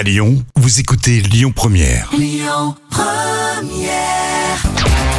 À Lyon, vous écoutez Lyon Première.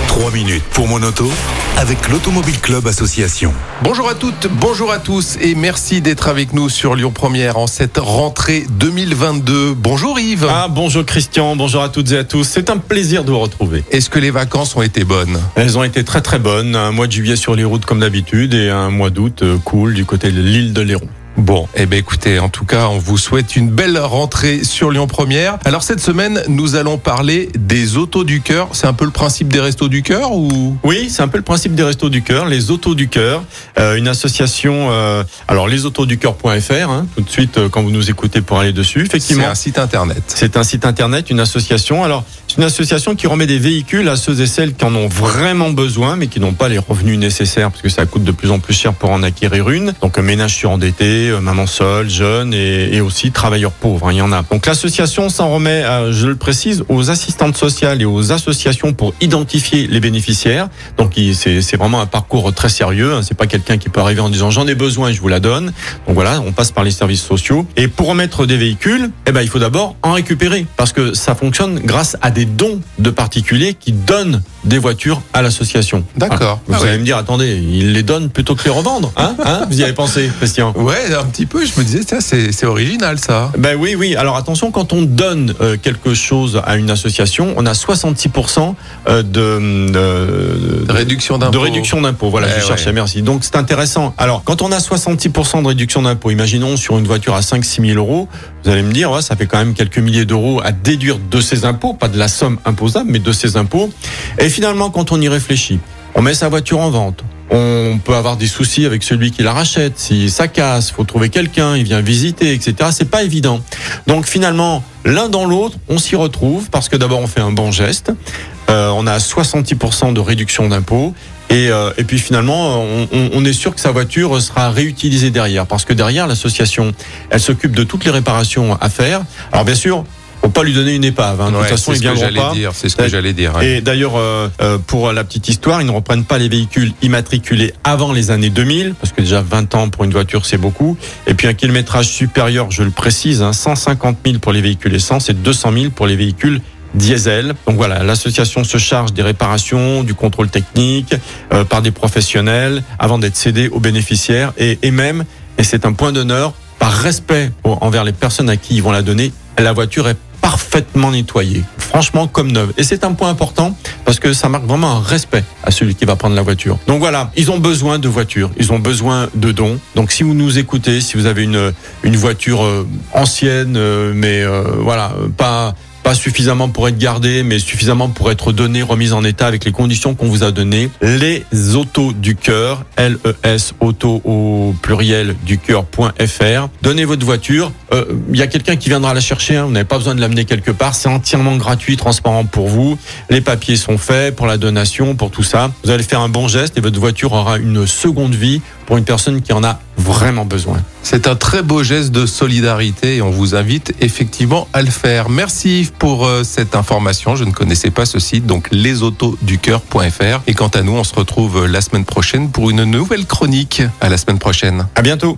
3 minutes pour mon auto avec l'Automobile Club Association. Bonjour à toutes, bonjour à tous et merci d'être avec nous sur Lyon Première en cette rentrée 2022. Bonjour Yves. Ah, bonjour Christian, bonjour à toutes et à tous. C'est un plaisir de vous retrouver. Est-ce que les vacances ont été bonnes? Elles ont été très très bonnes. Un mois de juillet sur les routes comme d'habitude et un mois d'août euh, cool du côté de l'île de Léron. Bon, eh bien écoutez, en tout cas, on vous souhaite une belle rentrée sur Lyon Première. Alors cette semaine, nous allons parler des autos du cœur. C'est un peu le principe des restos du cœur ou? Oui, c'est un peu le principe des restos du cœur, les autos du cœur, euh, une association. Euh, alors lesautosducœur.fr, hein, tout de suite euh, quand vous nous écoutez pour aller dessus. c'est Effectivement, un site internet c'est un site internet, une association. Alors c'est une association qui remet des véhicules à ceux et celles qui en ont vraiment besoin, mais qui n'ont pas les revenus nécessaires parce que ça coûte de plus en plus cher pour en acquérir une. Donc un ménage surendetté, euh, maman seule, jeune et, et aussi travailleurs pauvres. hein, il y en a. Donc l'association s'en remet, je le précise, aux assistantes sociales et aux associations pour identifier les bénéficiaires. Donc c'est vraiment un parcours très sérieux. Hein, c'est pas quelqu'un qui peut arriver en disant j'en ai besoin et je vous la donne. Donc voilà, on passe par les services sociaux. Et pour remettre des véhicules, eh ben il faut d'abord en récupérer parce que ça fonctionne grâce à des dons de particuliers qui donnent des voitures à l'association. D'accord. Vous Ah allez me dire, attendez, ils les donnent plutôt que les revendre, hein, hein Vous y avez pensé, Christian? Ouais, un petit peu. Je me disais, c'est original ça. ben oui, oui. Alors attention, quand on donne euh, quelque chose à une association, on a 66% euh, de, de, De réduction d'impôts. de réduction d'impôts. Voilà, Ouais, je cherchais, ouais. merci. Donc c'est intéressant. Alors, quand on a 66% de réduction d'impôts, imaginons sur une voiture à 5-6 000 euros, vous allez me dire, ouais, ça fait quand même quelques milliers d'euros à déduire de ces impôts, pas de la somme imposable, mais de ces impôts. Et finalement, quand on y réfléchit, on met sa voiture en vente. On peut avoir des soucis avec celui qui la rachète. Si ça casse, faut trouver quelqu'un, il vient visiter, etc. C'est pas évident. Donc finalement, l'un dans l'autre, on s'y retrouve parce que d'abord on fait un bon geste. Euh, on a 66% de réduction d'impôts. Et, euh, et puis finalement, on- on est sûr que sa voiture sera réutilisée derrière, parce que derrière l'association, elle s'occupe de toutes les réparations à faire. Alors bien sûr, faut pas lui donner une épave. hein. De Ouais, toute façon, ils viendront pas. C'est ce que j'allais dire. ouais. Et d'ailleurs, euh, euh, pour la petite histoire, ils ne reprennent pas les véhicules immatriculés avant les années 2000, parce que déjà 20 ans pour une voiture, c'est beaucoup. Et puis un kilométrage supérieur, je le précise, hein, 150 000 pour les véhicules essence et 200 000 pour les véhicules diesel. Donc voilà, l'association se charge des réparations, du contrôle technique euh, par des professionnels avant d'être cédé aux bénéficiaires et, et même, et c'est un point d'honneur, par respect envers les personnes à qui ils vont la donner, la voiture est parfaitement nettoyée, franchement comme neuve. Et c'est un point important parce que ça marque vraiment un respect à celui qui va prendre la voiture. Donc voilà, ils ont besoin de voitures, ils ont besoin de dons. Donc si vous nous écoutez, si vous avez une une voiture euh, ancienne, euh, mais euh, voilà, pas pas suffisamment pour être gardée, mais suffisamment pour être donnée, remise en état avec les conditions qu'on vous a données. Les autos du cœur, L-E-S, auto au pluriel du cœur.fr. Donnez votre voiture. Euh, Il y a quelqu'un qui viendra la chercher. hein. Vous n'avez pas besoin de l'amener quelque part. C'est entièrement gratuit, transparent pour vous. Les papiers sont faits pour la donation, pour tout ça. Vous allez faire un bon geste et votre voiture aura une seconde vie pour une personne qui en a vraiment besoin. C'est un très beau geste de solidarité et on vous invite effectivement à le faire. Merci pour euh, cette information. Je ne connaissais pas ce site, donc lesautosducœur.fr. Et quant à nous, on se retrouve euh, la semaine prochaine pour une nouvelle chronique. À la semaine prochaine. À bientôt.